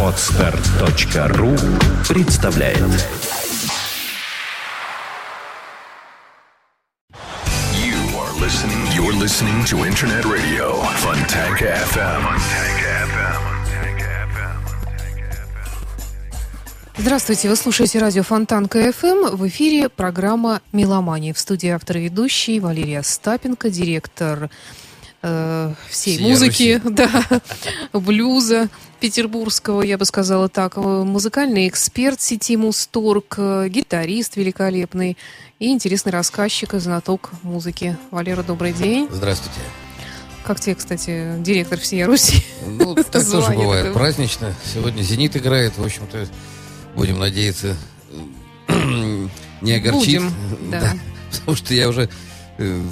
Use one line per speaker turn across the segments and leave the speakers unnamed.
Отстар.ру представляет
You are listening. You're listening to Internet Radio Fontanka FM.
Здравствуйте, вы слушаете радио Фонтанка ФМ. В эфире программа «Меломания». В студии автор и ведущий Валерия Остапенко, директор э, всей
Всей
музыки, да, блюза петербургского, я бы сказала так, э, музыкальный эксперт сети Мусторг, э, гитарист великолепный и интересный рассказчик и знаток музыки. Валера, добрый день.
Здравствуйте.
Как тебе, кстати, директор всей Руси?
Ну, так тоже бывает.
такое.
Празднично. Сегодня «Зенит» играет. В общем-то, будем надеяться, не огорчит.
Будем, да.
Потому что я уже э,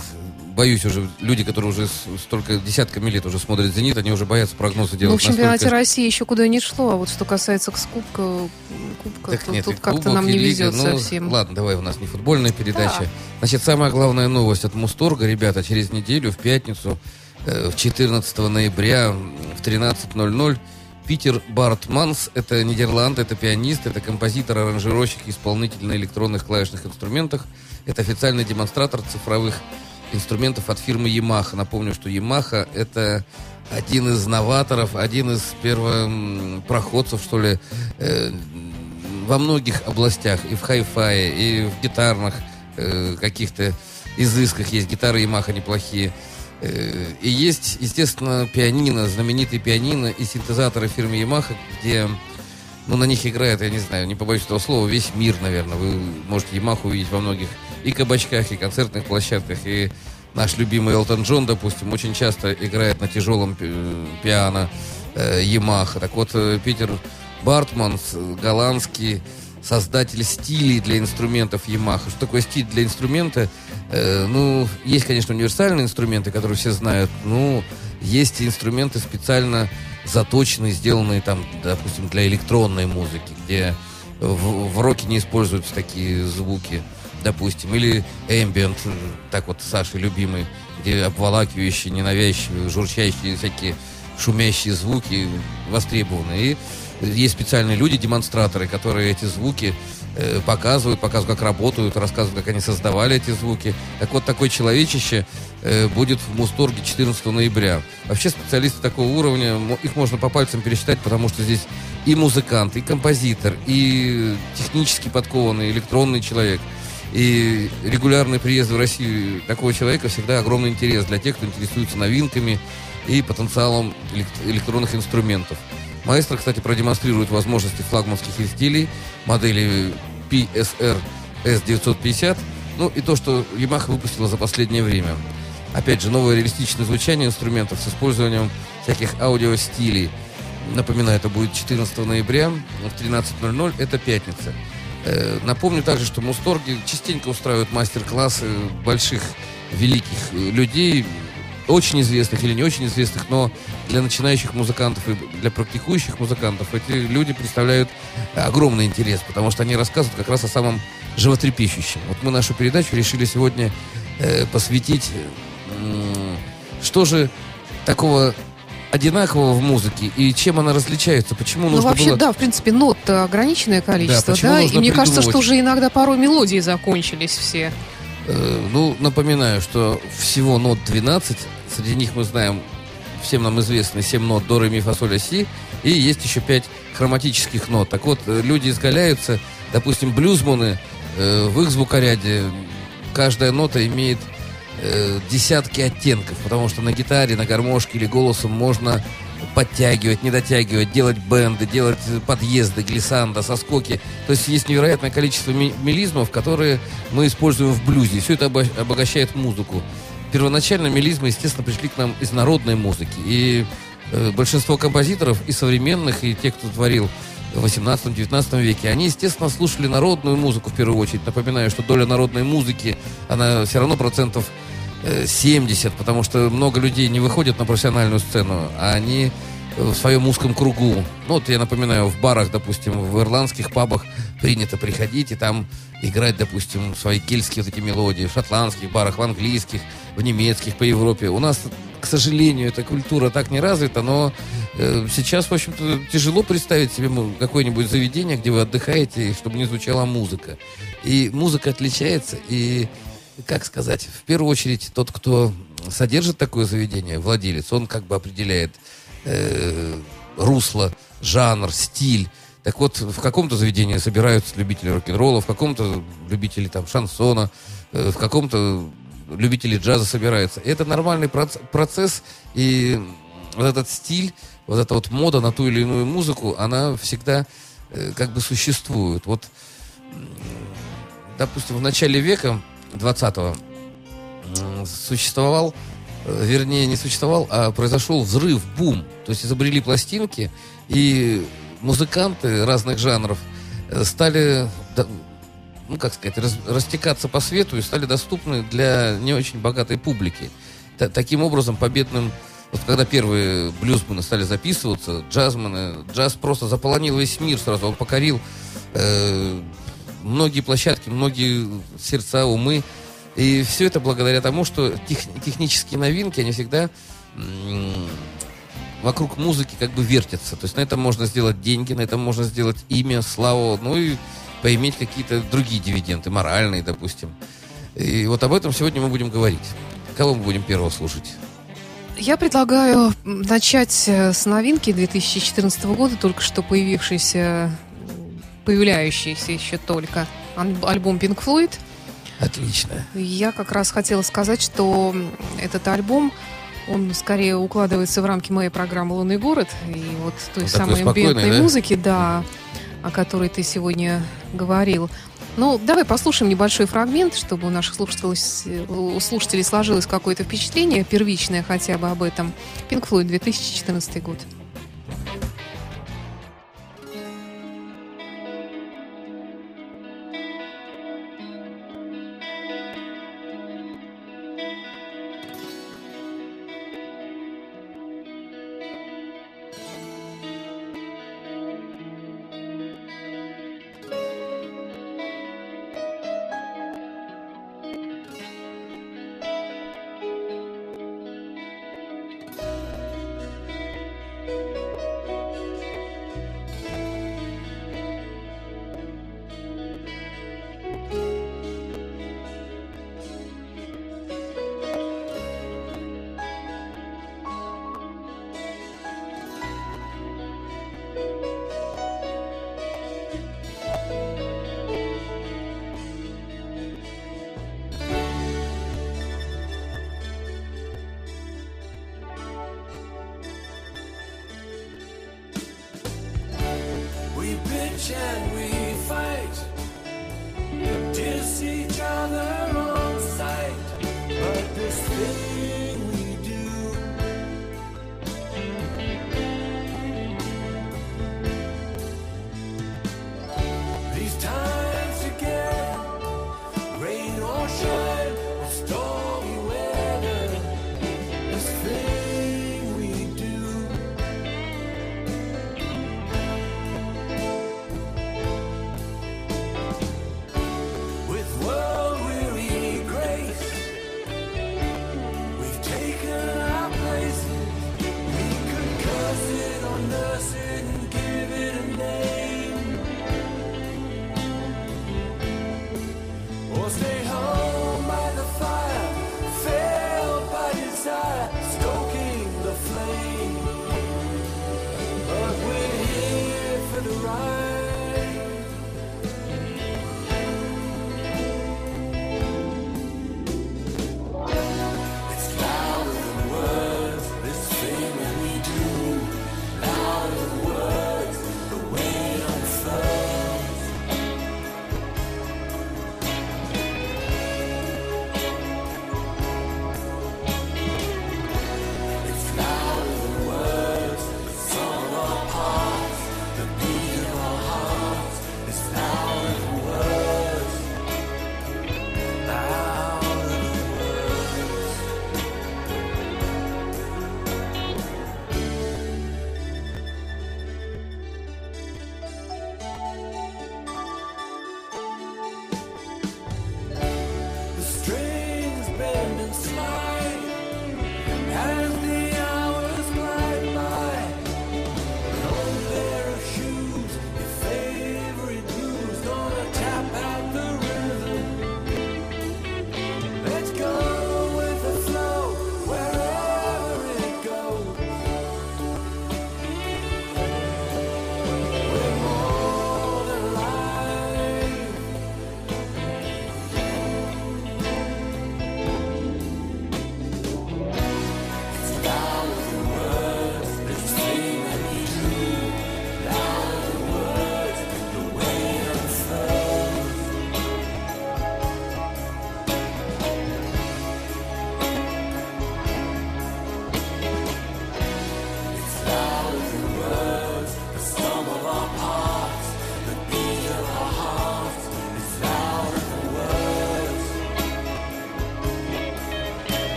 боюсь уже, люди, которые уже столько десятками лет уже смотрят «Зенит», они уже боятся прогнозы
Ну,
делать.
в чемпионате
настолько-
России еще куда не шло, а вот что касается кубка, кубка
Так
тут,
нет,
тут как-то нам не
лига.
везет
Ну,
совсем.
Ладно, давай, у нас не футбольная передача.
Да.
Значит, самая главная новость от Мусторга, ребята, через неделю, в пятницу, э, в 14 ноября в 13.00 Питер Бартманс, это Нидерланд, это пианист, это композитор, аранжировщик, исполнитель на электронных клавишных инструментах. Это официальный демонстратор цифровых инструментов от фирмы Yamaha. Напомню, что Yamaha это один из новаторов, один из первопроходцев, что ли, э, во многих областях, и в хай-фае, и в гитарных э, каких-то изысках есть гитары Yamaha неплохие. Э, И есть, естественно, пианино, знаменитые пианино и синтезаторы фирмы Yamaha, где ну, на них играет, я не знаю, не побоюсь этого слова, весь мир, наверное. Вы можете Yamaha увидеть во многих и кабачках, и концертных площадках, и наш любимый Элтон Джон, допустим, очень часто играет на тяжелом пи- пиано э. Так вот, э, Питер Бартманс, голландский создатель стилей для инструментов Yamaha. Что такое стиль для инструмента? Э, ну, есть, конечно, универсальные инструменты, которые все знают. Ну, есть инструменты специально заточенные, сделанные там, допустим, для электронной музыки, где в, в роке не используются такие звуки, допустим, или ambient, э, так вот Саши любимый, где обволакивающие, ненавязчивые, журчащие всякие шумящие звуки востребованы. И есть специальные люди, демонстраторы, которые эти звуки э, показывают, показывают, как работают, рассказывают, как они создавали эти звуки. Так вот, такое человечище э, будет в Мусторге 14 ноября. Вообще специалисты такого уровня, их можно по пальцам пересчитать, потому что здесь и музыкант, и композитор, и технически подкованный электронный человек. И регулярный приезд в Россию такого человека всегда огромный интерес для тех, кто интересуется новинками и потенциалом элект- электронных инструментов. Маэстро, кстати, продемонстрирует возможности флагманских изделий, модели PSR S950, ну и то, что Yamaha выпустила за последнее время. Опять же, новое реалистичное звучание инструментов с использованием всяких аудиостилей. Напоминаю, это будет 14 ноября в 13.00, это пятница. Э, Напомню также, что Мусторги частенько устраивают мастер-классы больших, великих э, людей, очень известных или не очень известных, но для начинающих музыкантов и для практикующих музыкантов эти люди представляют огромный интерес, потому что они рассказывают как раз о самом животрепещущем. Вот мы нашу передачу решили сегодня э, посвятить, м, что же такого одинакового в музыке и чем она различается, почему
Ну,
нужно
вообще,
было...
да, в принципе, нот ограниченное количество,
почему
да, и мне кажется, что уже иногда порой мелодии закончились все.
Э, Ну, напоминаю, что всего нот 12. Среди них мы знаем, всем нам известны 7 нот до, ре, ми, фа, соль, ля, си. И есть еще 5 хроматических нот. Так вот, э, люди изгаляются, допустим, блюзманы, э, в их звукоряде каждая нота имеет э, десятки оттенков, потому что на гитаре, на гармошке или голосом можно подтягивать, не дотягивать, делать бенды, делать подъезды, глиссанда, соскоки. То есть есть невероятное количество мелизмов, которые мы используем в блюзе. Все это обо- обогащает музыку. Первоначально мелизмы, естественно, пришли к нам из народной музыки. И э, большинство композиторов, и современных, и тех, кто творил 18-19 веке, они, естественно, слушали народную музыку в первую очередь. Напоминаю, что доля народной музыки, она все равно процентов э, 70, потому что много людей не выходят на профессиональную сцену, а они в своем узком кругу. Ну, вот я напоминаю, в барах, допустим, в ирландских пабах принято приходить и там играть, допустим, свои кельтские эти мелодии, в шотландских барах, в английских, в немецких, по Европе. У нас к сожалению, эта культура так не развита, но э, сейчас, в общем-то, тяжело представить себе какое-нибудь заведение, где вы отдыхаете, чтобы не звучала музыка. И музыка отличается, и, как сказать, в первую очередь тот, кто содержит такое заведение, владелец, он как бы определяет э, русло, жанр, стиль. Так вот, в каком-то заведении собираются любители рок-н-ролла, в каком-то любители там шансона, э, в каком-то любители джаза собираются. Это нормальный процесс, и вот этот стиль, вот эта вот мода на ту или иную музыку, она всегда э, как бы существует. Вот, допустим, в начале века 20-го существовал, э, вернее, не существовал, а произошел взрыв, бум. То есть изобрели пластинки, и музыканты разных жанров э, стали, ну, как сказать, раз, растекаться по свету и стали доступны для не очень богатой публики. Т таким образом, победным вот когда первые блюзмены стали записываться, джазмены, джаз просто заполонил весь мир сразу, он покорил э, многие площадки, многие сердца, умы. И все это благодаря тому, что тех, технические новинки, они всегда вокруг музыки как бы вертятся. То есть на этом можно сделать деньги, на этом можно сделать имя, славу, ну и поиметь какие-то другие дивиденды, моральные, допустим. И вот об этом сегодня мы будем говорить. Кого мы будем первого слушать?
Я предлагаю начать э, с новинки 2014 года, только что появившейся, появляющийся еще только альбом Pink Floyd.
Отлично.
Я как раз хотела сказать, что этот альбом он скорее укладывается в рамки моей программы «Лунный город» и вот той
Он
самой амбиентной да? музыки, да, о которой ты сегодня говорил. Ну, давай послушаем небольшой фрагмент, чтобы у наших слушателей, у слушателей сложилось какое-то впечатление, первичное хотя бы об этом. Pink Floyd, 2014 год.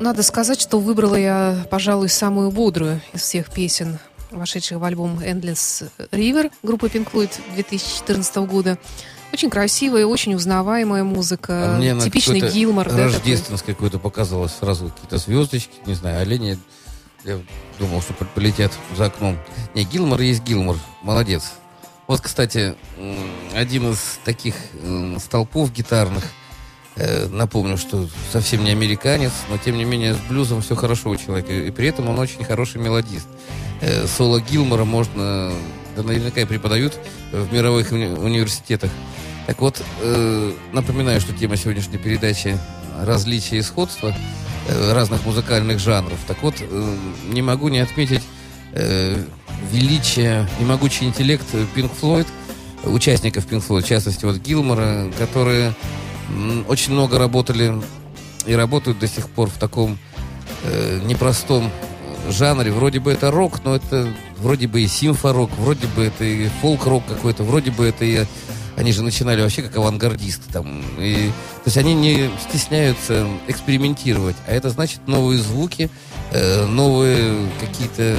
Надо сказать, что выбрала я, пожалуй, самую бодрую из всех песен, вошедших в альбом Endless River группы Pink Floyd 2014 года. Очень красивая, очень узнаваемая музыка.
А мне
Типичный
какой-то
Гилмор, да, такой.
Рождественское какое-то показалось сразу какие-то звездочки, не знаю, олени. Я думал, что полетят за окном. Не, Гилмор есть Гилмор. Молодец. Вот, кстати, один из таких столпов гитарных, напомню, что совсем не американец, но тем не менее с блюзом все хорошо у человека. И при этом он очень хороший мелодист. Э, соло Гилмора можно, да наверняка и преподают в мировых уни- университетах. Так вот, э, напоминаю, что тема сегодняшней передачи различия и сходства э, разных музыкальных жанров. Так вот, э, не могу не отметить э, величие и могучий интеллект Pink Floyd, участников Pink Floyd, в частности, вот Гилмора, которые очень много работали и работают до сих пор в таком э, непростом жанре. Вроде бы это рок, но это вроде бы и симфорок, вроде бы это и фолк-рок какой-то, вроде бы это и... Они же начинали вообще как авангардисты там. И, то есть они не стесняются экспериментировать. А это значит новые звуки, э, новые какие-то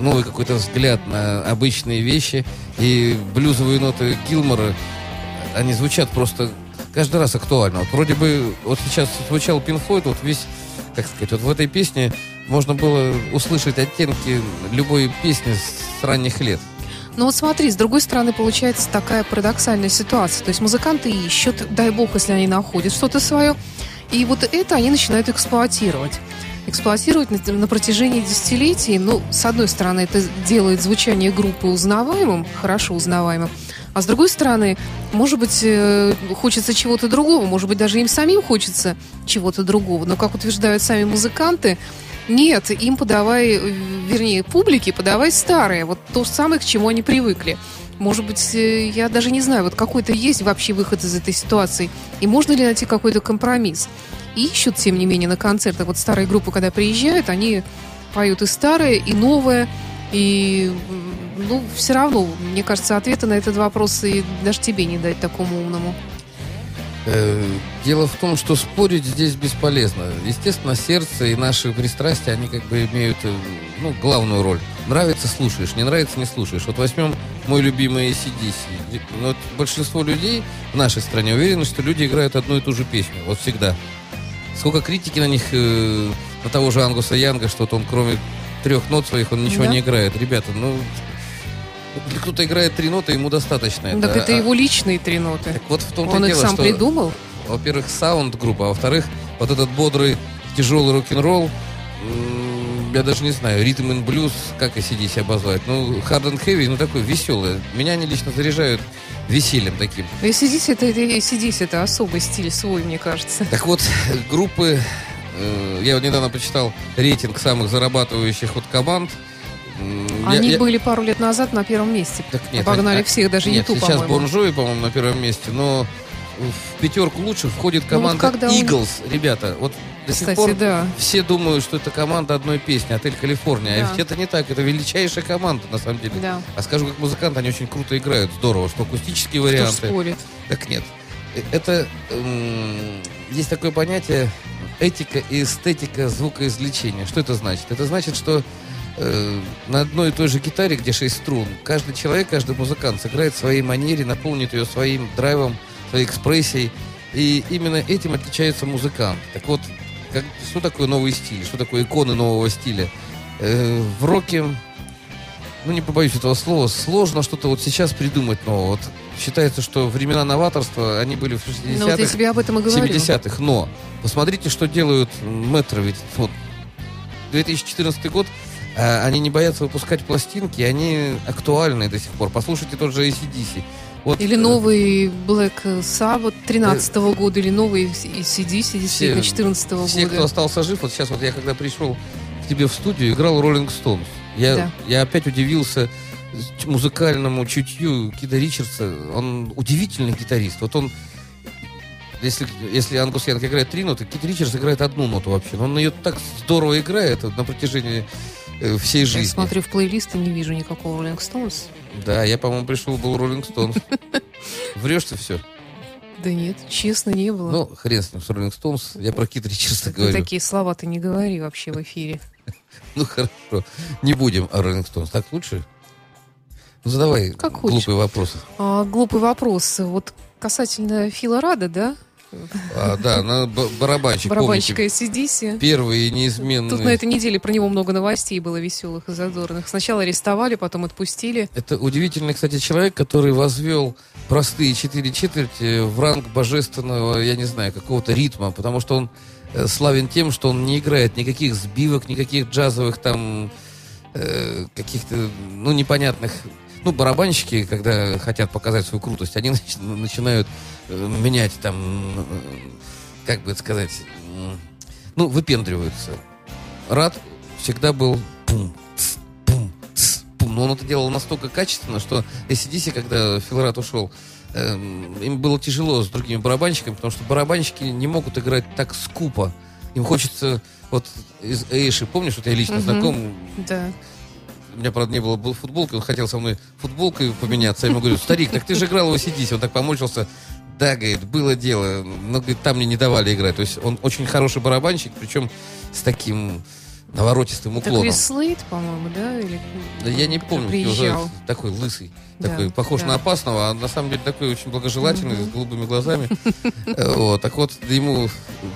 новый какой-то взгляд на обычные вещи. И блюзовые ноты Гилмора, они звучат просто каждый раз актуально. Вот вроде бы вот сейчас звучал Pink Floyd, вот весь, как сказать, вот в этой песне можно было услышать оттенки любой песни с ранних лет.
Ну вот смотри, с другой стороны получается такая парадоксальная ситуация. То есть музыканты ищут, дай бог, если они находят что-то свое, и вот это они начинают эксплуатировать. Эксплуатировать на, на протяжении десятилетий. Ну, с одной стороны, это делает звучание группы узнаваемым, хорошо узнаваемым. А с другой стороны, может быть, э, хочется чего-то другого, может быть, даже им самим хочется чего-то другого. Но, как утверждают сами музыканты, нет, им подавай, э, вернее, публике подавай старое, вот то самое, к чему они привыкли. Может быть, э, я даже не знаю, вот какой-то есть вообще выход из этой ситуации, и можно ли найти какой-то компромисс. И ищут, тем не менее, на концертах. Вот старые группы, когда приезжают, они поют и старое, и новое, и, ну, все равно, мне кажется, ответа на этот вопрос и даже тебе не дать такому умному.
Э, Дело в том, что спорить здесь бесполезно. Естественно, сердце и наши пристрастия, они как бы имеют э, ну, главную роль. Нравится – слушаешь, не нравится – не слушаешь. Вот возьмем мой любимый ACDC. Ну, Вот большинство людей в нашей стране уверены, что люди играют одну и ту же песню. Вот всегда. Сколько критики на них, э, на того же Ангуса Янга, что он кроме трех нот своих, он ничего
Да.
не играет. Ребята, ну... Если кто-то играет три ноты, ему достаточно.
так это
А-
его личные три ноты.
Так вот в том-то
Он
и
их
дело,
сам
что
придумал.
во-первых, саунд-группа, а во-вторых, вот этот бодрый, тяжелый рок-н-ролл, я даже не знаю, ритм и блюз, как ACDC обозвать. Ну, hard and heavy, ну, такой веселый. Меня они лично заряжают весельем таким.
ACDC это, это, ACDC это особый стиль свой, мне кажется.
Так вот, группы, э, я вот недавно почитал рейтинг самых зарабатывающих вот команд.
Они
я-
были пару лет назад на первом месте.
Так нет,
Обогнали
они-
всех, даже
нет,
YouTube,
сейчас
по-моему.
Джови, по-моему, на первом месте, но в пятерку лучших входит
Ну, вот
команда
когда он-
Eagles, ребята. Вот до сих
Кстати,
пор
да.
все думают, что это команда одной песни, Отель Калифорния.
Да.
А ведь это не так, это величайшая команда, на самом деле.
Да.
А скажу, как музыканты, они очень круто играют, здорово, что акустические
Кто
варианты.
спорит?
Так нет. Э, Это м, есть такое понятие этика и эстетика звукоизвлечения. Что это значит? Это значит, что э, на одной и той же гитаре, где шесть струн, каждый человек, каждый музыкант сыграет в своей манере, наполнит ее своим драйвом, своей экспрессией. И именно этим отличается музыкант. Так вот, как, что такое новый стиль? Что такое иконы нового стиля? Э, в роке ну не побоюсь этого слова, сложно что-то вот сейчас придумать нового. Вот считается, что времена новаторства, они были в 60-х,
Ну вот я тебе об этом и говорю.
70-х. Но посмотрите, что делают метро. Ведь вот 2014 год, они не боятся выпускать пластинки, они актуальны до сих пор. Послушайте тот же ACDC. Вот,
Или
э,
новый Black Sabbath 13 года, или новый CDC, действительно, 14
Все, кто
года.
остался жив, вот сейчас вот я когда пришел к тебе в студию, играл Роллинг Стоунс. Я,
Да.
я опять удивился музыкальному чутью Кида Ричардса. Он удивительный гитарист. Вот он, если, если Ангус Янг играет три ноты, Кит Ричардс играет одну ноту вообще. Но он ее так здорово играет вот на протяжении э, всей
Я
жизни.
смотрю в плейлист и не вижу никакого Rolling Stones.
Да, я, по-моему, пришел, был Роллинг Стоунс. Врешь ты все.
Да нет, честно, не было.
Ну, хрен с ним, с Роллинг Стоунс. Я про Кит Ричардса
Ты
говорю.
такие слова ты не говори вообще в эфире.
Ну, хорошо. Не будем о Роллинг Стоунс. Так лучше? Ну, задавай
Как
глупые вопросы.
А, глупый вопрос. Вот касательно Фила Рада, да?
А, да, на барабанщик,
Барабанщика
помните,
ACDC.
первый и неизменный.
Тут на этой неделе про него много новостей было веселых и задорных. Сначала арестовали, потом отпустили.
Это удивительный, кстати, человек, который возвел простые четыре четверти в ранг божественного, я не знаю, какого-то ритма, потому что он э, славен тем, что он не играет никаких сбивок, никаких джазовых там э, каких-то, ну, непонятных... Ну, барабанщики, когда хотят показать свою крутость, они нач- начинают э, менять там, э, как бы это сказать, ну, выпендриваются. Рад всегда был пум, ц, пум, ц, пум. Но он это делал настолько качественно, что ACDC, когда Фил Рад ушел, эм, им было тяжело с другими барабанщиками, потому что барабанщики не могут играть так скупо. Им хочется, вот из Эйши, помнишь, вот я лично знаком,
Да.
У меня, правда, не было был футболки, он хотел со мной футболкой поменяться. Я ему говорю, старик, так ты же играл в ACDC. Он так помочился. Да, говорит, было дело, но говорит, там мне не давали играть. То есть он очень хороший барабанщик, причем с таким наворотистым уклоном.
Крис Слейд, по-моему, да? Или...
Да я не помню, уже такой лысый,
Да,
такой похож
да.
на опасного, а на самом деле такой очень благожелательный, с голубыми глазами. Вот, так вот, ему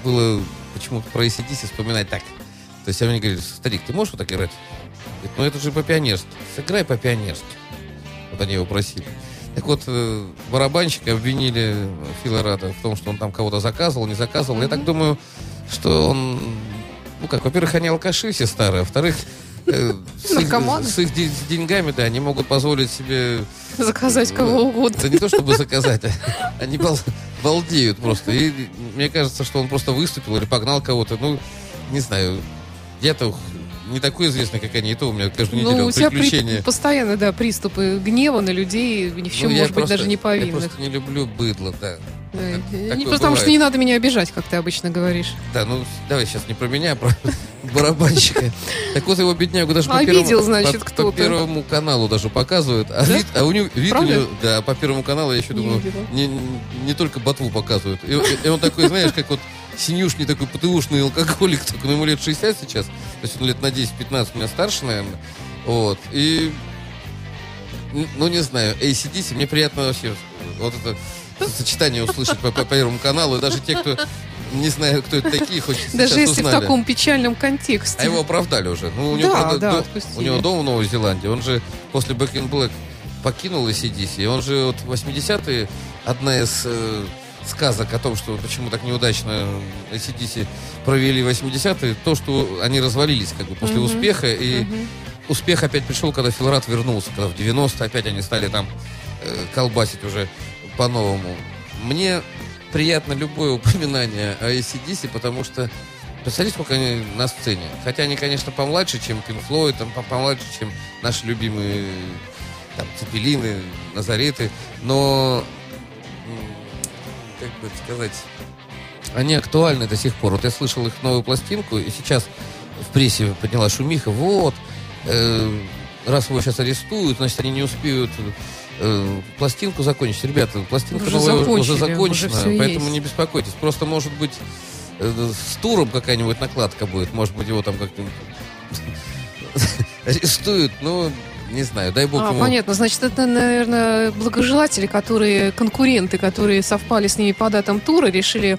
было почему-то про ACDC вспоминать так. То есть они говорили, старик, ты можешь вот так играть? Говорит, ну это же по-пионерски. Сыграй по-пионерски. Вот они его просили. Так вот, э, барабанщика обвинили Фила Рада в том, что он там кого-то заказывал, не заказывал. Я так думаю, что он, ну как, во-первых, они алкаши все старые, а во-вторых, э, с их, с их деньгами, да, они могут позволить себе
Заказать кого угодно.
да не то чтобы заказать, а они бал- балдеют просто. И мне кажется, что он просто выступил или погнал кого-то. Ну, не знаю. Я-то не такой известный, как они, и то у меня каждую неделю
Ну, у тебя при-
приключения.
постоянно, да, приступы гнева на людей, ни в чем,
Ну, я
может быть,
просто-
даже не
Я
повинных.
просто не люблю быдло, да.
Да.
Так-
Не потому
бывает.
что не надо меня обижать, как ты обычно говоришь.
Да, ну давай сейчас не про меня, а про барабанщика. Так вот его беднягу даже по
Обидел,
первому,
значит,
по- по первому каналу даже показывают. А
Да?
вид, а у него вид у него, да, по первому каналу я еще
Не
думаю, не, не только ботву показывают. И, и он такой, знаешь, как вот синюшный такой ПТУшный алкоголик, только ну, ему лет 60 сейчас, то есть он лет на 10-15 меня старше, наверное. Вот. И ну, не знаю, ACDC, мне приятно вообще вот это сочетание услышать по, по Первому каналу. И даже те, кто не знаю, кто это такие, хоть
Даже если в
узнали.
таком печальном контексте.
А его оправдали уже. Ну, у него,
Да,
правда,
да,
до- у него дом в Новой Зеландии. Он же после Back in Black покинул ACDC. И он же вот в 80-е одна из э, сказок о том, что почему так неудачно ACDC провели 80-е, то, что они развалились как бы после
Мгм.
успеха. И
Мгм.
успех опять пришел, когда Филрат вернулся, когда в 90 опять они стали там э, колбасить уже по-новому. Мне приятно любое упоминание о ACDC, потому что Представляете, сколько они на сцене? Хотя они, конечно, помладше, чем Pink Floyd, там, по- помладше, чем наши любимые там, Цепелины, Назареты, но, как бы сказать, они актуальны до сих пор. Вот я слышал их новую пластинку, и сейчас в прессе подняла шумиха, вот, э, раз его сейчас арестуют, значит, они не успеют э, пластинку закончить. Ребята, пластинка
Уже
новая уже
уже
закончена,
всё
поэтому
есть.
не беспокойтесь. Просто, может быть, э, с туром какая-нибудь накладка будет. Может быть, его там как-то арестуют. Ну, не знаю, дай бог
А,
ему...
понятно. Значит, это, наверное, благожелатели, которые, конкуренты, которые совпали с ними по датам тура, решили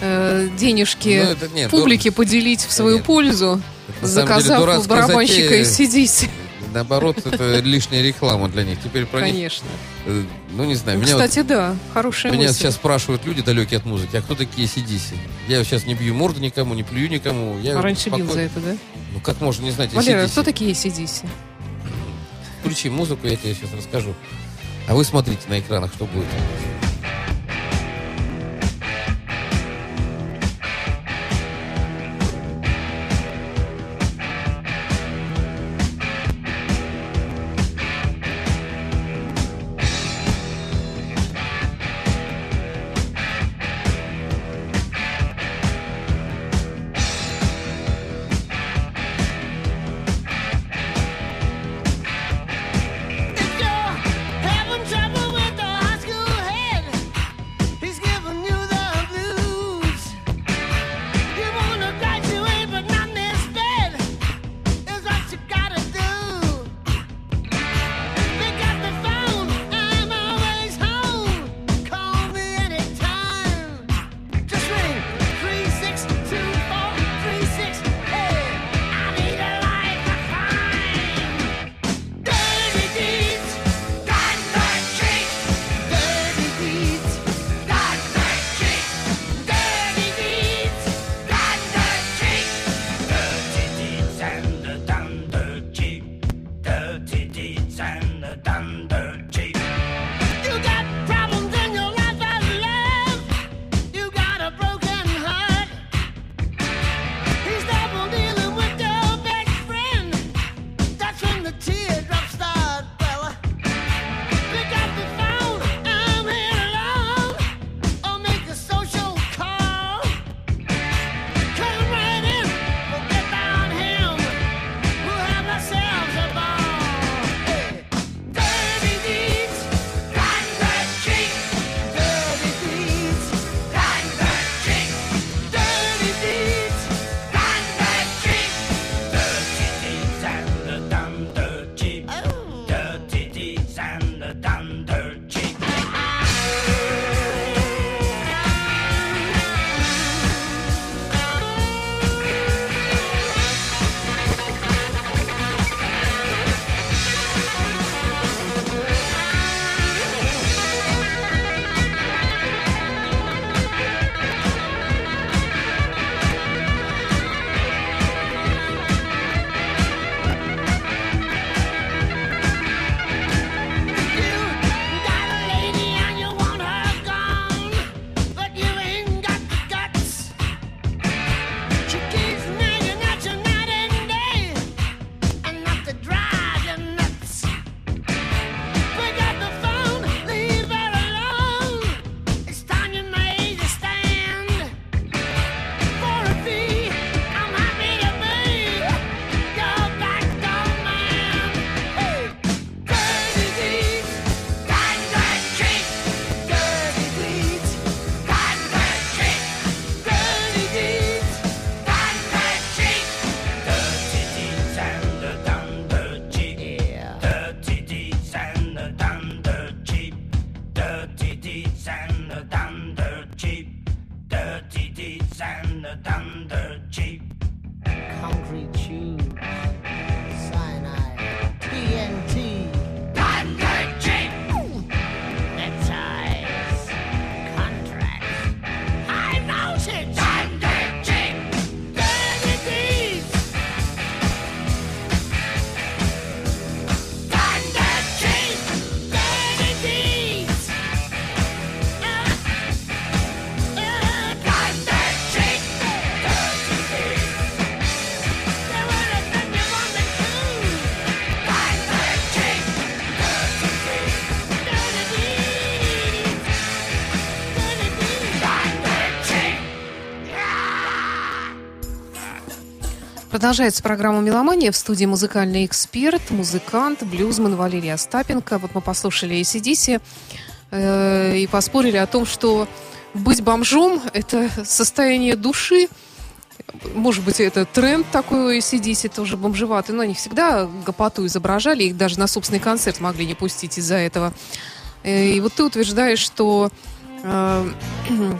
э, денежки
Ну, это нет,
публике поделить в свою
нет.
пользу,
Это, деле,
заказав
дурацкая
барабанщика
затея.
из CDC.
Наоборот, это лишняя реклама для них. Теперь про них,
Конечно.
э, ну, не знаю, меня вот
Кстати, да, хорошая
Меня
мысль.
сейчас спрашивают люди, далекие от музыки, а кто такие CDC? Я сейчас не бью морду никому, не плюю никому. Я
А раньше бил
спокойно-
за это, да?
Ну как можно не знать
Валера,
AC/DC?
кто такие CDC?
Включи музыку, я тебе сейчас расскажу. А вы смотрите на экранах, что будет.
Продолжается программа «Меломания». В студии музыкальный эксперт, музыкант, блюзман Валерий Остапенко. Вот мы послушали ACDC э, и поспорили о том, что быть бомжом – это состояние души. Может быть, это тренд такой у ACDC, тоже бомжеватый, но они всегда гопоту изображали, их даже на собственный концерт могли не пустить из-за этого. Э, и вот ты утверждаешь, что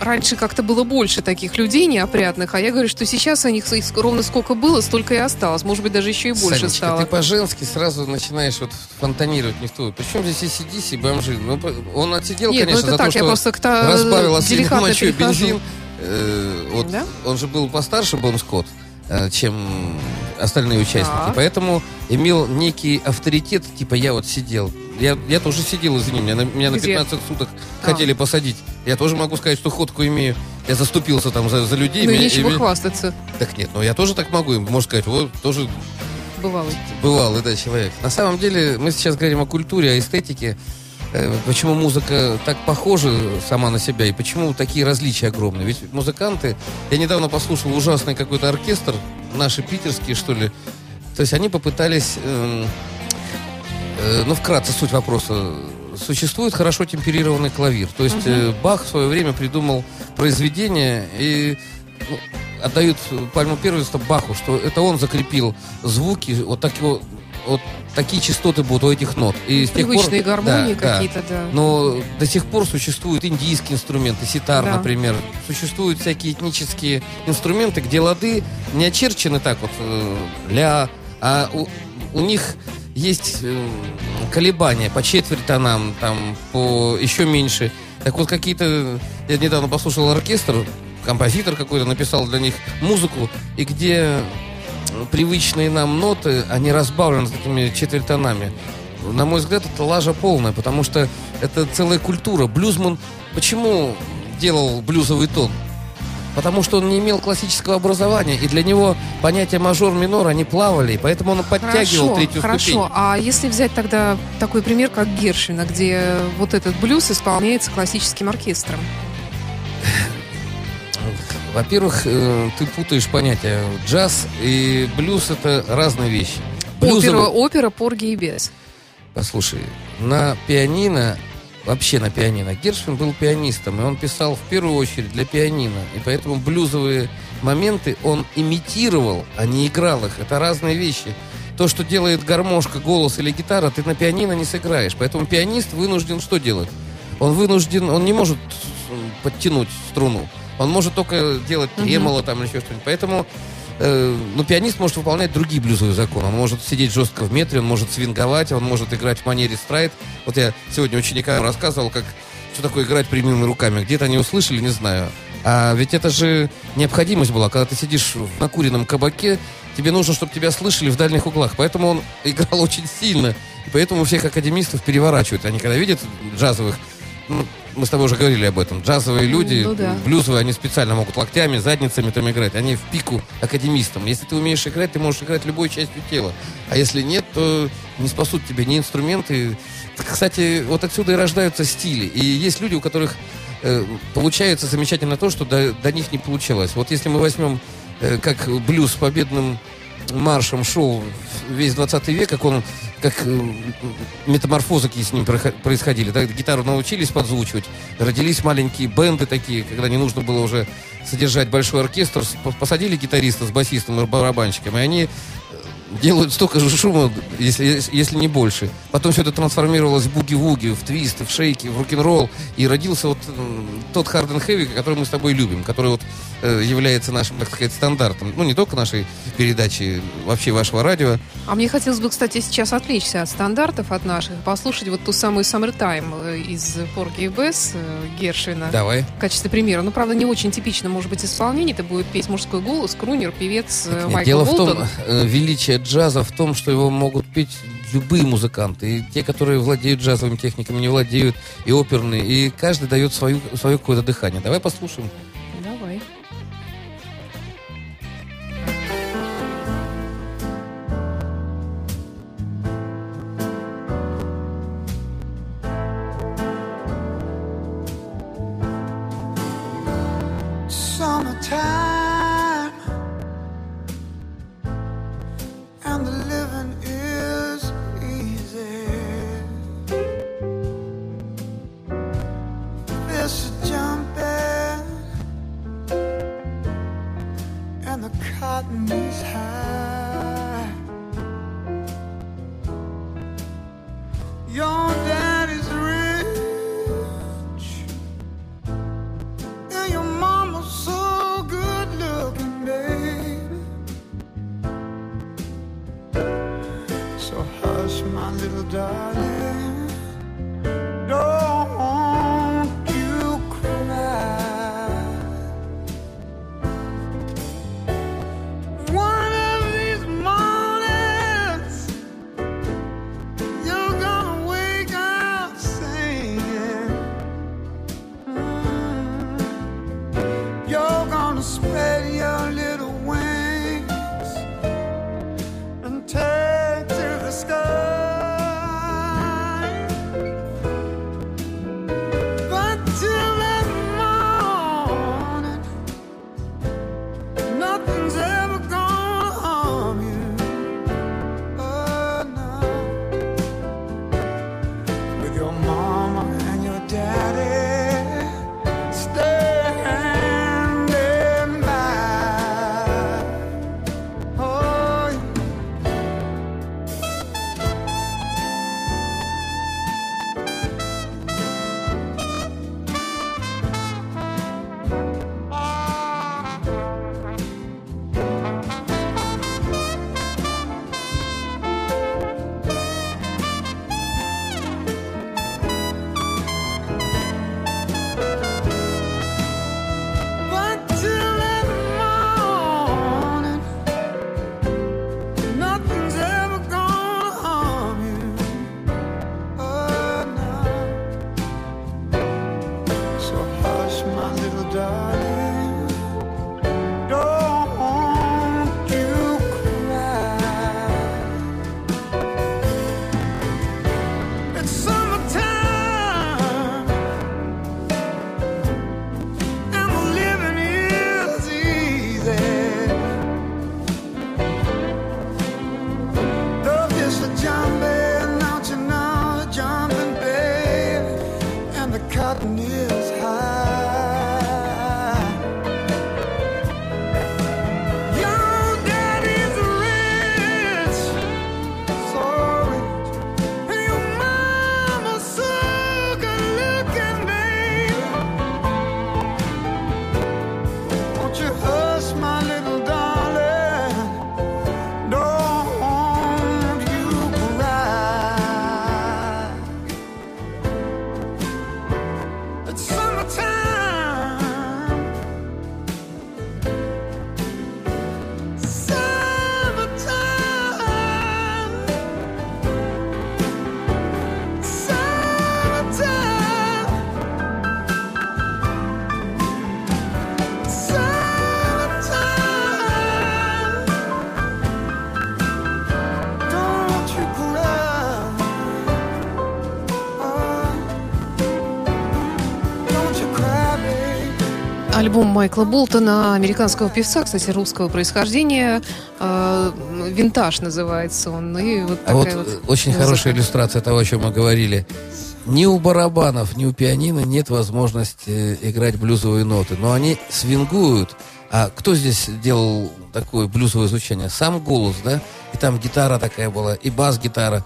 раньше как-то было больше таких людей неопрятных, а я говорю, что сейчас у них ровно сколько было, столько и осталось. Может быть, даже еще и больше
Санечка,
стало.
ты по-женски сразу начинаешь вот фонтанировать не в ту. Причем здесь и ACDC, бомжи. Ну, он отсидел,
Нет, ну
конечно,
это
за
так,
то,
я просто к та-
разбавил
деликатно
мочой
перехожу.
бензин. Э, вот
Да?
Он же был постарше, Бон Скотт, э, чем остальные участники.
Так.
Поэтому имел некий авторитет, типа я вот сидел. Я, я тоже сидел, извини, меня на, меня на
Где?
15 суток
А.
хотели посадить. Я тоже могу сказать, что ходку имею. Я заступился там за, за людей.
Ну,
меня-
нечего
меня-
хвастаться,
Так нет, ну я тоже так могу. Можно сказать, вот тоже
бывало.
бывалый, да, человек. На самом деле, мы сейчас говорим о культуре, о эстетике. Э, Почему музыка так похожа сама на себя и почему такие различия огромные? Ведь музыканты... Я недавно послушал ужасный какой-то оркестр, наши питерские, что ли. То есть они попытались... эм, э, ну, вкратце суть вопроса. Существует хорошо темперированный клавир. То есть э, Бах в свое время придумал произведение и ну, отдают пальму первенства Баху, что это он закрепил звуки, вот, так его, вот такие частоты будут у этих нот. И с тех пор-
Привычные гармонии
Да, да.
какие-то, да.
Но до сих пор существуют индийские инструменты, ситар,
Да.
например. Существуют всякие этнические инструменты, где лады не очерчены так вот, э, ля, а у, у них есть э, колебания по четверть тонам, там, по еще меньше. Так вот, какие-то... Я недавно послушал оркестр, композитор какой-то написал для них музыку, и где привычные нам ноты, они разбавлены такими четвертонами. На мой взгляд, это лажа полная, потому что это целая культура. Блюзман почему делал блюзовый тон? Потому что он не имел классического образования, и для него понятия мажор-минор, они плавали, и поэтому он подтягивал
Хорошо,
третью
хорошо.
ступень.
А если взять тогда такой пример, как Гершвина, где вот этот блюз исполняется классическим оркестром?
Во-первых, э, ты путаешь понятия. Джаз и блюз — это разные вещи.
Опера,
Блюзовый-
опера Порги и Бес.
Послушай, на пианино, вообще на пианино, Гершвин был пианистом, и он писал в первую очередь для пианино. И поэтому блюзовые моменты он имитировал, а не играл их. Это разные вещи. То, что делает гармошка, голос или гитара, ты на пианино не сыграешь. Поэтому пианист вынужден что делать? Он вынужден, он не может подтянуть струну. Он может только делать тремоло там или еще что-нибудь. Поэтому э, ну, пианист может выполнять другие блюзовые законы. Он может сидеть жестко в метре, он может свинговать, он может играть в манере страйт. Вот я сегодня ученикам рассказывал, как что такое играть прямыми руками. Где-то они услышали, не знаю. А ведь это же необходимость была, когда ты сидишь в накуренном кабаке, тебе нужно, чтобы тебя слышали в дальних углах. Поэтому он играл очень сильно. И поэтому всех академистов переворачивают. Они когда видят джазовых, ну, мы с тобой уже говорили об этом, джазовые люди,
Ну да.
блюзовые, они специально могут локтями, задницами там играть. Они в пику академистам. Если ты умеешь играть, ты можешь играть любой частью тела. А если нет, то не спасут тебя ни инструменты. Кстати, вот отсюда и рождаются стили. И есть люди, у которых э, получается замечательно то, что до, до них не получалось. Вот если мы возьмем э, как блюз победным маршем шоу весь 20 век, как он, как э, метаморфозы какие с ним происходили. Да, гитару научились подзвучивать, родились маленькие бенды такие, когда не нужно было уже содержать большой оркестр, посадили гитариста с басистом и барабанщиком, и они э, делают столько же шума, если, если не больше. Потом все это трансформировалось в буги-вуги, в твисты, в шейки, в рок-н-ролл. И родился вот тот hard and heavy, который мы с тобой любим, который вот э, является нашим, так сказать, стандартом. Ну, не только нашей передачи, вообще вашего радио.
А мне хотелось бы, кстати, сейчас отвлечься от стандартов, от наших, послушать вот ту самую Summertime э, из Порги и Бес э, Гершвина.
Давай.
В качестве примера. Ну, правда, не очень типично, может быть, исполнение. Это будет петь мужской голос, крунер, певец э,
Нет,
Майкл
Дело
Болтон.
в том, э, величие джаза в том, что его могут петь любые музыканты. И те, которые владеют джазовыми техниками, не владеют, и оперные. И каждый дает свою, свое какое-то дыхание. Давай послушаем.
and the cotton is high.
Альбом Майкла Болтона, американского певца, кстати, русского происхождения. э, Винтаж называется он. И вот
А вот,
вот
э, очень
музыка.
хорошая иллюстрация того, о чем мы говорили. Ни у барабанов, ни у пианино нет возможности играть блюзовые ноты. Но они свингуют. А кто здесь делал такое блюзовое звучание? Сам голос, да? И там гитара такая была, и бас-гитара.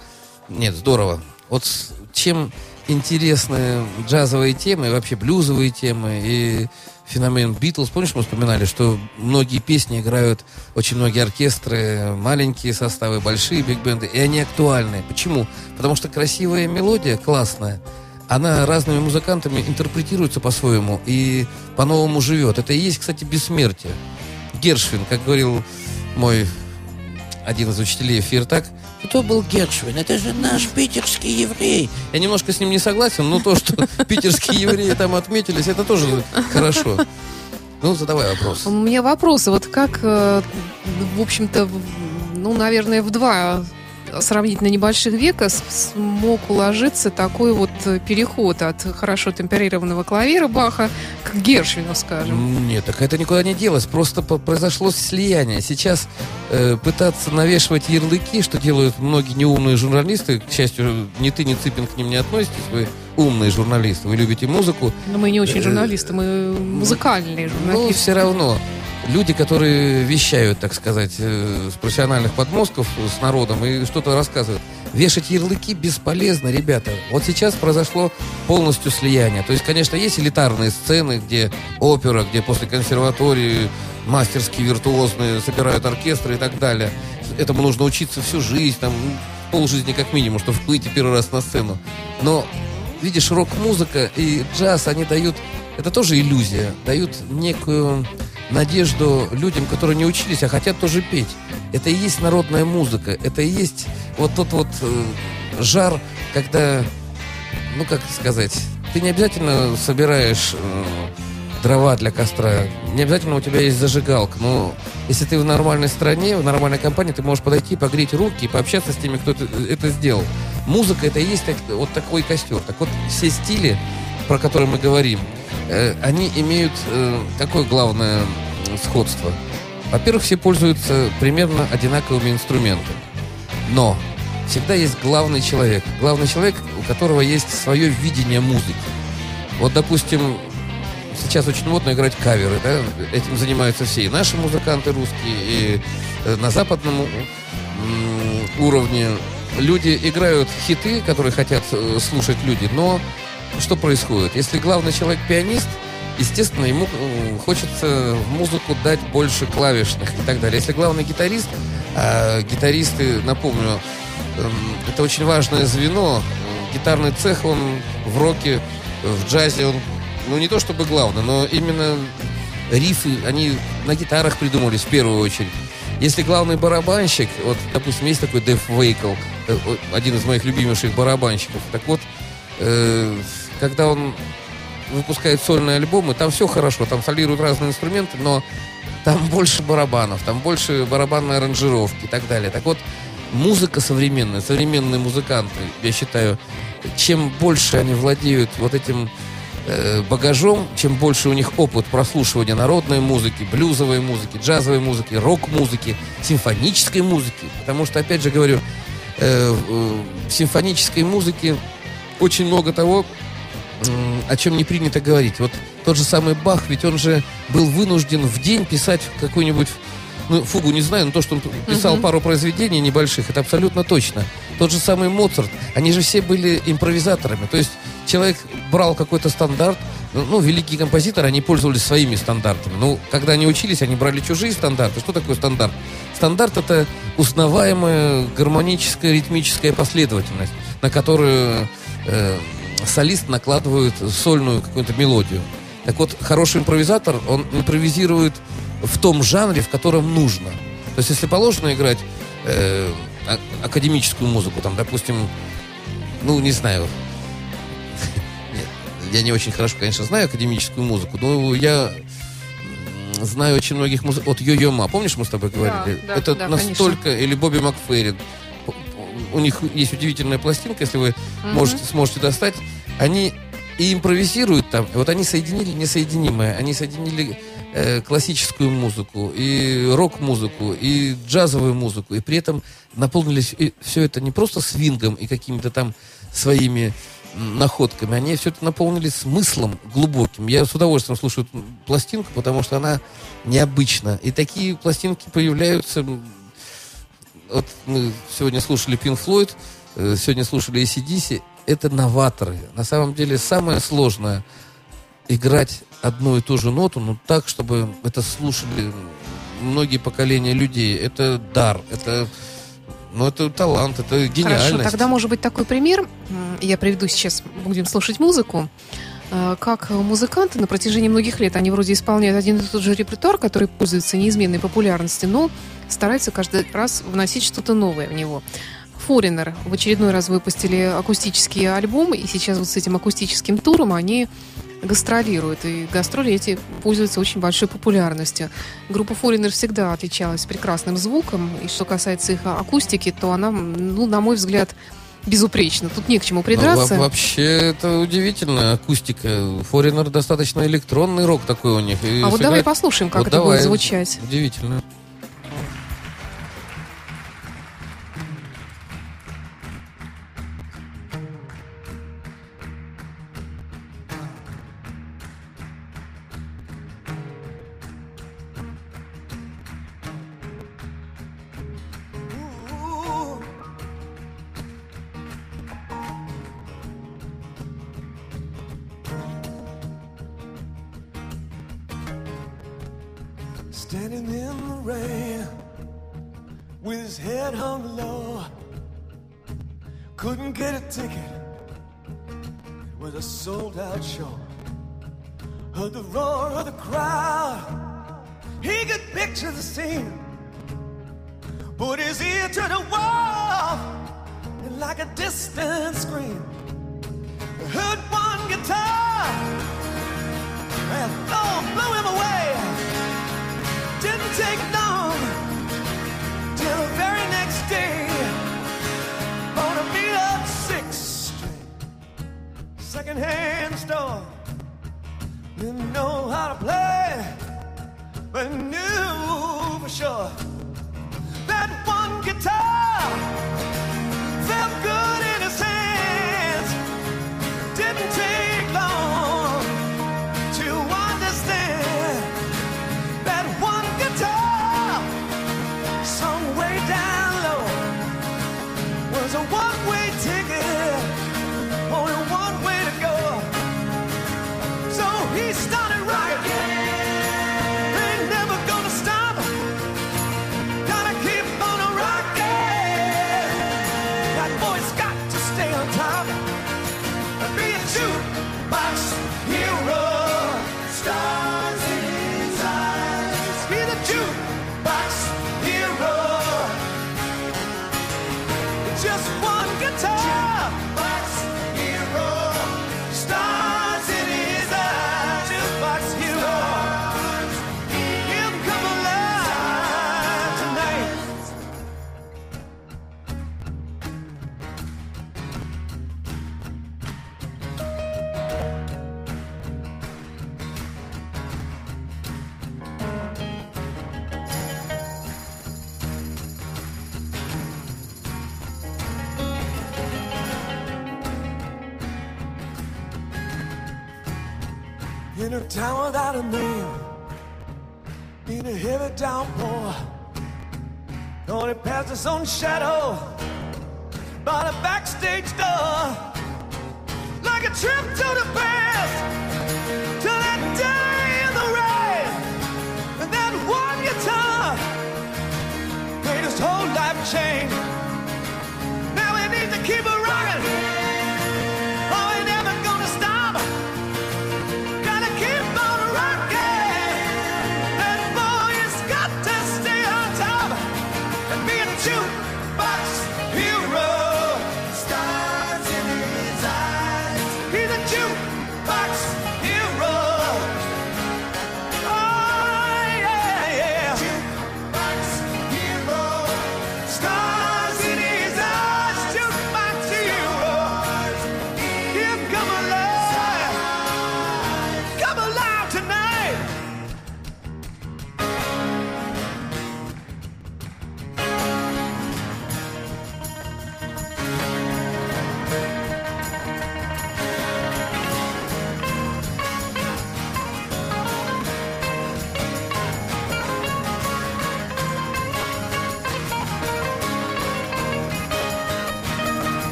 Нет, здорово. Вот чем интересны джазовые темы, и вообще блюзовые темы, и феномен Битлз. Помнишь, мы вспоминали, что многие песни играют очень многие оркестры, маленькие составы, большие биг-бенды, и они актуальны. Почему? Потому что красивая мелодия, классная, она разными музыкантами интерпретируется по-своему и по-новому живет. Это и есть, кстати, бессмертие. Гершвин, как говорил мой один из учителей Фиртак, кто был Гершвин? Это же наш питерский еврей. Я немножко с ним не согласен, но то, что питерские евреи там отметились, это тоже хорошо. Ну, задавай вопрос.
У меня вопросы. Вот как, э, в общем-то, ну, наверное, в два сравнительно небольших века смог уложиться такой вот э, переход от хорошо темперированного клавира Баха к Гершвину, скажем.
Нет, так это никуда не делось. Просто произошло слияние. Сейчас э, пытаться навешивать ярлыки, что делают многие неумные журналисты, к счастью, ни ты, ни Цыпин к ним не относитесь, вы умные журналисты, вы любите музыку.
Но мы не очень
Э,
журналисты, мы музыкальные
Ну,
журналисты.
все равно. Люди, которые вещают, так сказать, э, с профессиональных подмозгов с народом и что-то рассказывают. Вешать ярлыки бесполезно, ребята. Вот сейчас произошло полностью слияние. То есть, конечно, есть элитарные сцены, где опера, где после консерватории мастерские, виртуозные собирают оркестры и так далее. Этому нужно учиться всю жизнь, там, полжизни как минимум, чтобы выйти первый раз на сцену. Но, видишь, рок-музыка и джаз, они дают... Это тоже иллюзия. Дают некую надежду людям, которые не учились, а хотят тоже петь. Это и есть народная музыка. Это и есть вот тот вот э, жар, когда, ну как сказать, ты не обязательно собираешь э, дрова для костра. Не обязательно у тебя есть зажигалка, но если ты в нормальной стране, в нормальной компании, ты можешь подойти, погреть руки и пообщаться с теми, кто это, сделал. Музыка это и есть так- вот такой костер. Так вот, все стили, про которые мы говорим, они имеют э, такое главное сходство. Во-первых, все пользуются примерно одинаковыми инструментами. Но всегда есть главный человек. Главный человек, у которого есть свое видение музыки. Вот, допустим, сейчас очень модно играть каверы, да? Этим занимаются все. И наши музыканты русские, и э, на западном уровне люди играют хиты, которые хотят э, слушать люди, но что происходит? Если главный человек пианист, естественно, ему м, хочется музыку дать больше клавишных и так далее. Если главный гитарист, а гитаристы, напомню, эм, это очень важное звено. М, Гитарный цех, он в роке, в джазе, он, ну, не то чтобы главный, но именно рифы, они на гитарах придумывались в первую очередь. Если главный барабанщик, вот, допустим, есть такой Дэв Вейкл, э, один из моих любимейших барабанщиков, так вот, э, когда он выпускает сольные альбомы, там все хорошо, там солируют разные инструменты, но там больше барабанов, там больше барабанной аранжировки и так далее. Так вот, музыка современная, современные музыканты, я считаю, чем больше они владеют вот этим э, багажом, чем больше у них опыт прослушивания народной музыки, блюзовой музыки, джазовой музыки, рок-музыки, симфонической музыки. Потому что, опять же говорю, э, в симфонической музыке очень много того, о чем не принято говорить. Вот тот же самый Бах, ведь он же был вынужден в день писать какую-нибудь ну, фугу не знаю, но то, что он писал пару произведений небольших, это абсолютно точно. Тот же самый Моцарт, они же все были импровизаторами. То есть человек брал какой-то стандарт, ну, ну, великие композиторы, они пользовались своими стандартами. Ну, когда они учились, они брали чужие стандарты. Что такое стандарт? Стандарт — это узнаваемая гармоническая ритмическая последовательность, на которую э, солист накладывает сольную какую-то мелодию. Так вот, хороший импровизатор, он импровизирует в том жанре, в котором нужно. То есть, если положено играть э, а- академическую музыку, там, допустим, ну, не знаю, я не очень хорошо, конечно, знаю академическую музыку, но я знаю очень многих музыкантов. Вот Йо-Йо Ма, помнишь, мы с тобой говорили?
да,
Это
да,
настолько... Или Бобби Макферрин. У них есть удивительная пластинка, если вы можете, сможете достать. Они и импровизируют там. И Вот они соединили несоединимое. Они соединили э, классическую музыку, и рок-музыку, и джазовую музыку. И при этом наполнили все это не просто свингом и какими-то там своими находками. Они все это наполнили смыслом глубоким. Я с удовольствием слушаю пластинку, потому что она необычна. И такие пластинки появляются... Вот мы сегодня слушали Pink Floyd, э, сегодня слушали ACDC. Это новаторы. На самом деле самое сложное играть одну и ту же ноту, но так, чтобы это слушали многие поколения людей. Это дар, это, ну, это талант, это гениальность.
Хорошо, тогда может быть такой пример. Я приведу сейчас, будем слушать музыку. Э, Как музыканты на протяжении многих лет, они вроде исполняют один и тот же репертуар, который пользуется неизменной популярностью, но стараются каждый раз вносить что-то новое в него. Foreigner в очередной раз выпустили акустический альбом, и сейчас вот с этим акустическим туром они гастролируют. И гастроли эти пользуются очень большой популярностью. Группа Foreigner всегда отличалась прекрасным звуком. И что касается их акустики, то она, ну, на мой взгляд, безупречна. Тут не к чему
Ну,
придраться.
во- вообще, это удивительная акустика. Форинер достаточно электронный рок такой у них. И
а вот
сыграть-
давай послушаем, как
Вот
это
давай.
будет звучать.
Удивительно.
sin, put his ear to the wall, and like a distant scream, heard one guitar, and oh, blew him away. Didn't take long till the very next day, on a beat up six string, secondhand store, didn't know how to play but knew for sure that one guitar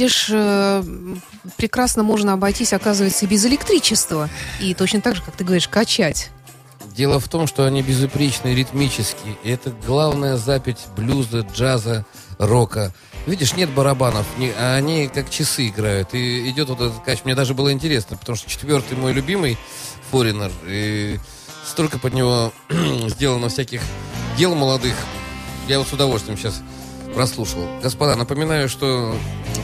видишь, э, прекрасно можно обойтись, оказывается, и без электричества. И точно так же, как ты говоришь, качать.
Дело в том, что они безупречны ритмически. И это главная запись блюза, джаза, рока. Видишь, нет барабанов, не- а они как часы играют. И идет вот этот кач. Мне даже было интересно, потому что четвертый мой любимый Форинер. И столько под него сделано всяких дел молодых. Я вот с удовольствием сейчас прослушал. Господа, напоминаю, что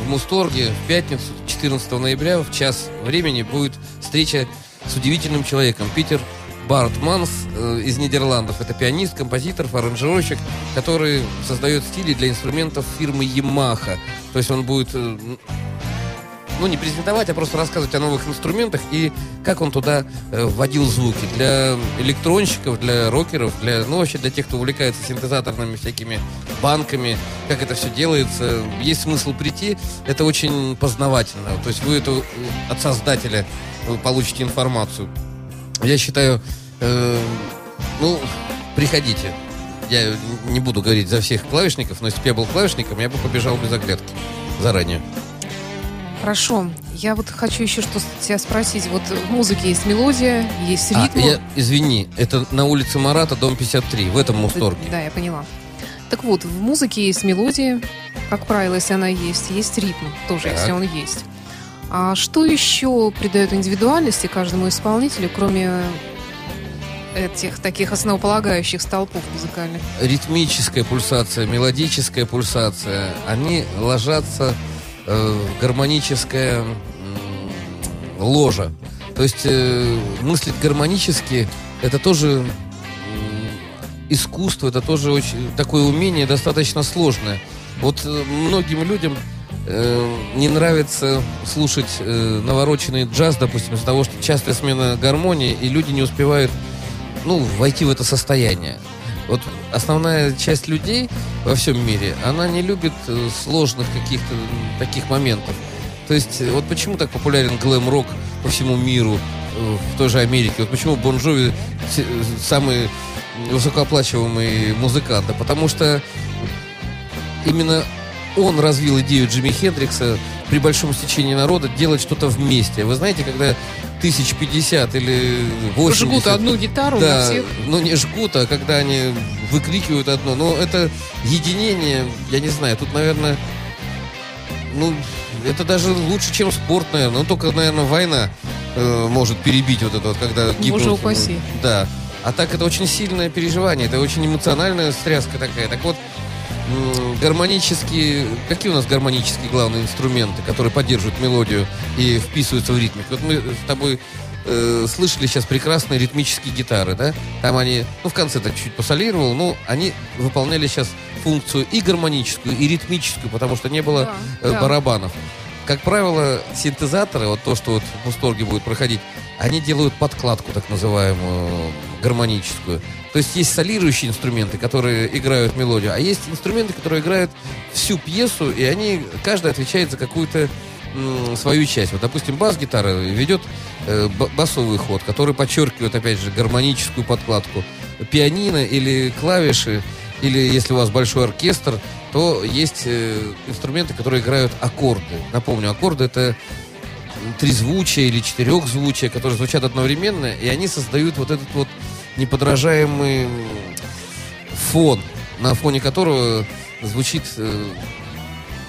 в Мусторге в пятницу, 14 ноября, в час времени будет встреча с удивительным человеком. Питер Бартманс э, из Нидерландов. Это пианист, композитор, аранжировщик, который создает стили для инструментов фирмы Yamaha. То есть он будет э, ну, не презентовать, а просто рассказывать о новых инструментах и как он туда э, вводил звуки. Для электронщиков, для рокеров, для, ну, вообще для тех, кто увлекается синтезаторными всякими банками, как это все делается. Есть смысл прийти, это очень познавательно. То есть вы это э, от создателя вы получите информацию. Я считаю, э, ну, приходите. Я не буду говорить за всех клавишников, но если бы я был клавишником, я бы побежал без оглядки заранее.
Хорошо. Я вот хочу еще что тебя спросить. Вот в музыке есть мелодия, есть
А,
ритм.
я, извини, это на улице Марата, дом 53, в этом Мусторге.
Да, я поняла. Так вот, в музыке есть мелодия, как правило, если она есть, есть ритм тоже,
Так.
если он есть. А что еще придает индивидуальности каждому исполнителю, кроме этих таких основополагающих столпов музыкальных?
Ритмическая пульсация, мелодическая пульсация, они ложатся э, м, ложе. То есть э, мыслить гармонически это тоже искусство, это тоже очень такое умение достаточно сложное. Вот э, многим людям э, не нравится слушать э, навороченный джаз, допустим, из-за того, что частая смена гармонии, и люди не успевают ну, войти в это состояние. Вот основная часть людей во всем мире, она не любит э, сложных каких-то таких моментов. То есть, э, вот почему так популярен глэм-рок по всему миру, э, в той же Америке? Вот почему Бон Джови самый высокооплачиваемый музыкант? Да потому что именно он развил идею Джимми Хендрикса при большом стечении народа делать что-то вместе. Вы знаете, когда тысяч пятьдесят или 80...
Жгут одну гитару на
Да,
всех.
ну не жгут, а когда они выкрикивают одно. Но это единение, я не знаю, тут, наверное, ну, это даже лучше, чем спорт, наверное. Ну, только, наверное, война э, может перебить вот это вот, когда гибнут.
Боже упаси.
Да. А так это очень сильное переживание, это очень эмоциональная стряска такая. Так вот, гармонические... Какие у нас гармонические главные инструменты, которые поддерживают мелодию и вписываются в ритмик? Вот мы с тобой э, слышали сейчас прекрасные ритмические гитары, да? Там они, ну, в конце так чуть посолировал, но они выполняли сейчас функцию и гармоническую, и ритмическую, потому что не было
Да,
э,
да.
барабанов. Как правило, синтезаторы, вот то, что вот в Мусторге будет проходить, они делают подкладку, так называемую, гармоническую. То есть есть солирующие инструменты, которые играют мелодию, а есть инструменты, которые играют всю пьесу, и они, каждый отвечает за какую-то свою часть. Вот, допустим, бас-гитара ведет э, ба- басовый ход, который подчеркивает, опять же, гармоническую подкладку. Пианино или клавиши, или если у вас большой оркестр, то есть э, инструменты, которые играют аккорды. Напомню, аккорды это трезвучие или четырехзвучие, которые звучат одновременно, и они создают вот этот вот неподражаемый фон, на фоне которого звучит э,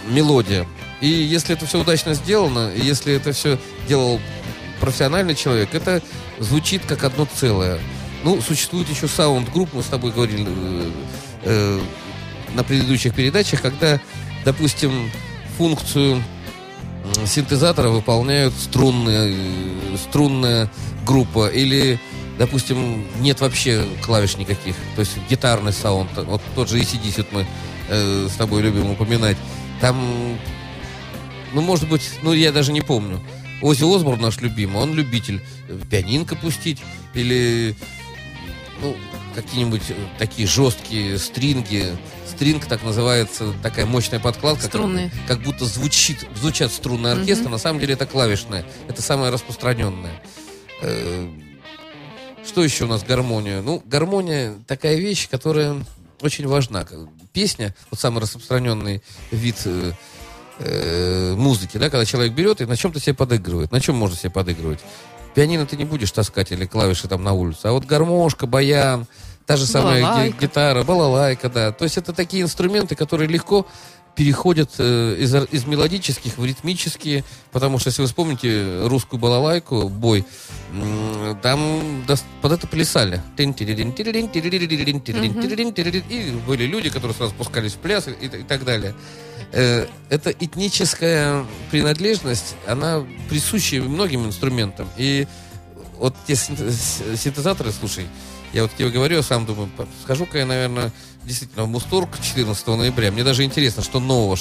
мелодия. И если это все удачно сделано, и если это все делал профессиональный человек, это звучит как одно целое. Ну, существует еще саунд-групп, мы с тобой говорили э, на предыдущих передачах, когда, допустим, функцию синтезатора выполняют струнные, э, струнная группа или, допустим, нет вообще клавиш никаких, то есть гитарный саунд, вот тот же ACDC вот мы э, с тобой любим упоминать, там, ну, может быть, ну, я даже не помню, Оззи Осборн наш любимый, он любитель э, пианинко пустить или, ну, какие-нибудь э, такие жесткие стринги, стринг так называется, такая мощная подкладка,
Струнные.
как будто звучит, звучат струнные оркестры, на самом деле это клавишная. Это самое распространенное. Что еще у нас гармония? Ну, гармония такая вещь, которая очень важна. Песня, вот самый распространенный вид э, э, музыки, да, когда человек берет и на чем-то себе подыгрывает. На чем можно себе подыгрывать? Пианино ты не будешь таскать или клавиши там на улице, а вот гармошка, баян, та же самая
Балалайка.
гитара, балалайка, да. То есть это такие инструменты, которые легко переходят э, из, из мелодических в ритмические, потому что если вы вспомните русскую балалайку, бой, там дос- под это плясали. И были люди, которые сразу спускались в пляс и, и так далее. Э, Эта этническая принадлежность, она присуща многим инструментам. И вот те синтезаторы, слушай, я вот тебе говорю, я сам думаю, схожу-ка я, наверное, действительно в Мусторг 14 ноября. Мне даже интересно, что нового.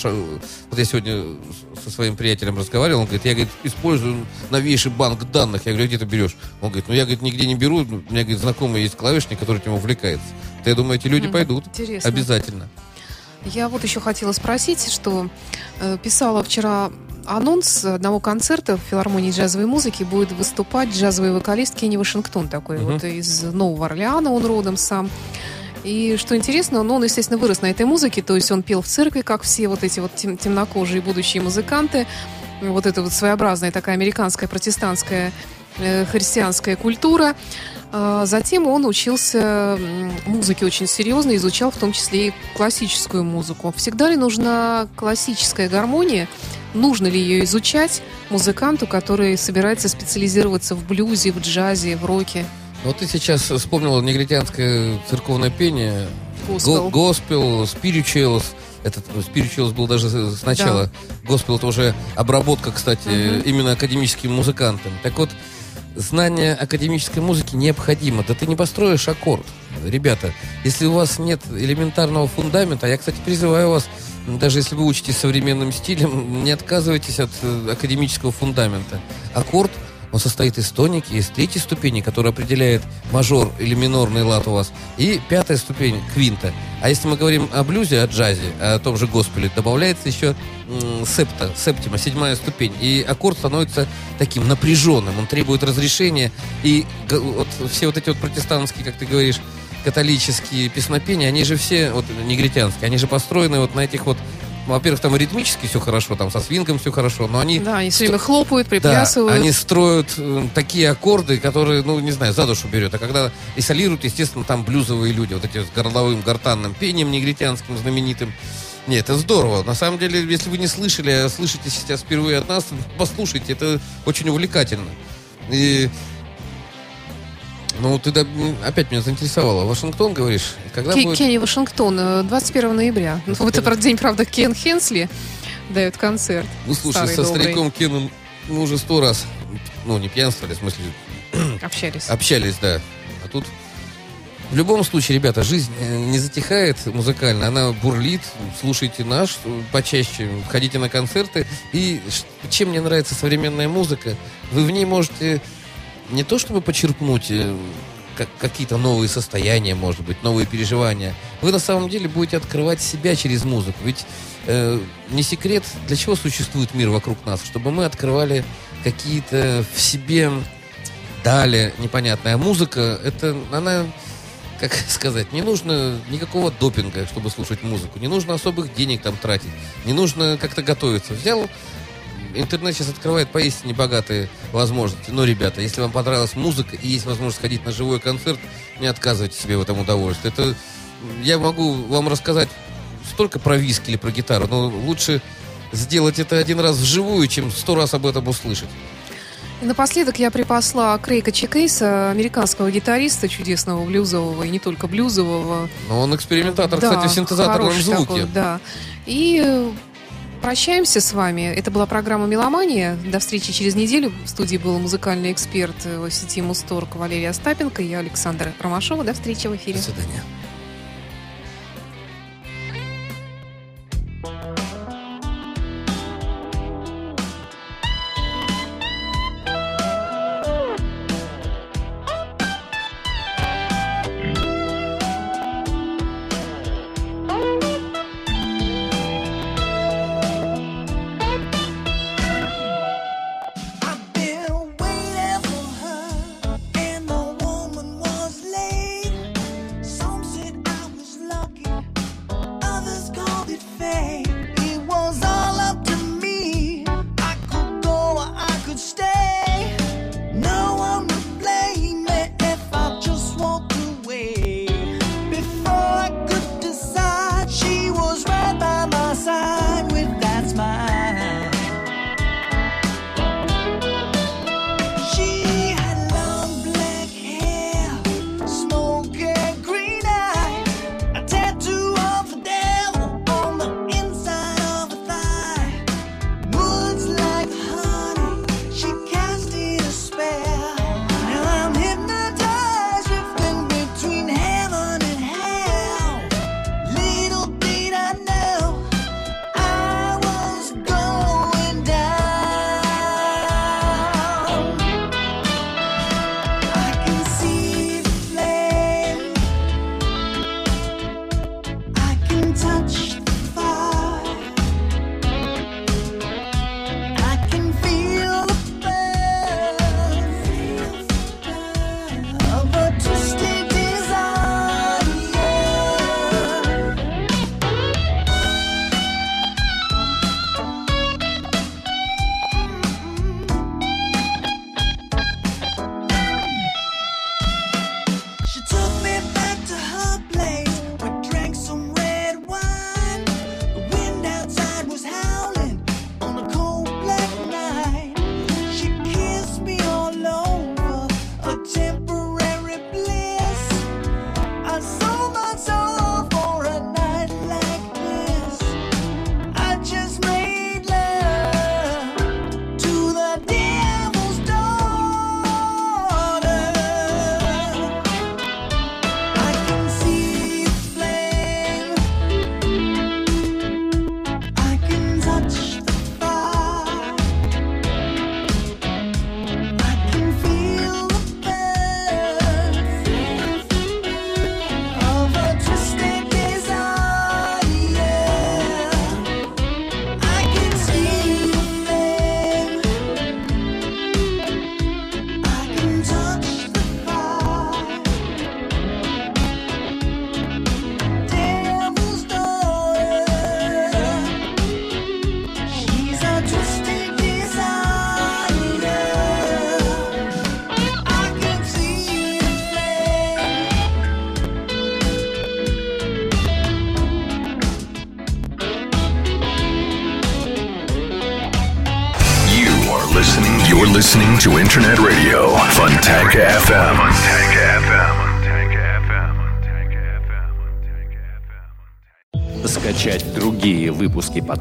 Вот я сегодня со своим приятелем разговаривал, он говорит, я, говорит, использую новейший банк данных. Я говорю, «А где ты берешь? Он говорит, ну я, говорит, нигде не беру. У меня, говорит, знакомый есть клавишник, который этим увлекается. То я думаю, эти люди пойдут.
Интересно.
Обязательно.
Я вот еще хотела спросить, что э, писала вчера анонс одного концерта в филармонии джазовой музыки будет выступать джазовый вокалист Кенни Вашингтон такой
Мгм.
вот из Нового Орлеана, он родом сам. И что интересно, ну, он, естественно, вырос на этой музыке, то есть он пел в церкви, как все вот эти вот тем- темнокожие будущие музыканты. вот эта вот своеобразная такая американская протестантская э, христианская культура. А, затем он учился музыке очень серьезно, изучал в том числе и классическую музыку. Всегда ли нужна классическая гармония? Нужно ли ее изучать музыканту, который собирается специализироваться в блюзе, в джазе, в роке?
Вот ты сейчас вспомнила негритянское церковное пение.
Госпел.
Госпел, спиричуэлс. Этот спиричуэлс был даже сначала. Госпел это уже обработка, кстати,
Мгм.
именно академическими музыкантами. Так вот, знание академической музыки необходимо. Да ты не построишь аккорд. Ребята, если у вас нет элементарного фундамента, я, кстати, призываю вас, даже если вы учитесь современным стилем, не отказывайтесь от э, академического фундамента. Аккорд, он состоит из тоники, из третьей ступени, которая определяет мажор или минорный лад у вас, и пятая ступень квинта. А если мы говорим о блюзе, о джазе, о том же госпеле, добавляется еще септа, септима, седьмая ступень. И аккорд становится таким напряженным, он требует разрешения. И вот все вот эти вот протестантские, как ты говоришь, католические песнопения, они же все, вот негритянские, они же построены вот на этих вот во-первых, там ритмически все хорошо, там со свингом все хорошо, но они
Да, они все время хлопают,
да,
приплясывают.
они строят э, такие аккорды, которые, ну, не знаю, за душу берет. А когда и солируют, естественно, там блюзовые люди, вот эти с горловым, гортанным пением негритянским знаменитым. Нет, это здорово. На самом деле, если вы не слышали, а слышите сейчас впервые от нас, послушайте, это очень увлекательно. И ну, ты да, м, опять меня заинтересовала. Вашингтон, говоришь? Когда
Ке-
будет?
Кенни Вашингтон, э, 21 ноября. Ну, в этот
21.
день, правда, Кен Хенсли дает концерт.
Ну, слушай, со
добрый.
стариком Кеном мы уже сто раз, ну, не пьянствовали, в смысле,
Общались.
Общались, да. А тут в любом случае, ребята, жизнь э, не затихает музыкально, она бурлит. Слушайте наш э, почаще, ходите на концерты. И чем мне нравится современная музыка, вы в ней можете не то чтобы почерпнуть э, как- какие-то новые состояния, может быть, новые переживания. Вы на самом деле будете открывать себя через музыку. Ведь э, не секрет, для чего существует мир вокруг нас? Чтобы мы открывали какие-то в себе дали непонятная музыка, это она, как сказать, не нужно никакого допинга, чтобы слушать музыку. Не нужно особых денег там тратить. Не нужно как-то готовиться. Взял, интернет сейчас открывает поистине богатые возможности. Но, ребята, если вам понравилась музыка и есть возможность ходить на живой концерт, не отказывайте себе в этом удовольствии. Это я могу вам рассказать столько про виски или про гитару, но лучше сделать это один раз вживую, чем сто раз об этом услышать.
И напоследок я припасла Крейка Чекейса, американского гитариста, чудесного блюзового, и не только блюзового.
Но он экспериментатор,
Да,
кстати, в синтезаторном звуке.
такой, да. И прощаемся с вами. Это была программа «Меломания». До встречи через неделю. В студии был музыкальный эксперт сети Мусторг Валерия Остапенко. Я Александра Ромашова. До встречи в эфире.
До свидания.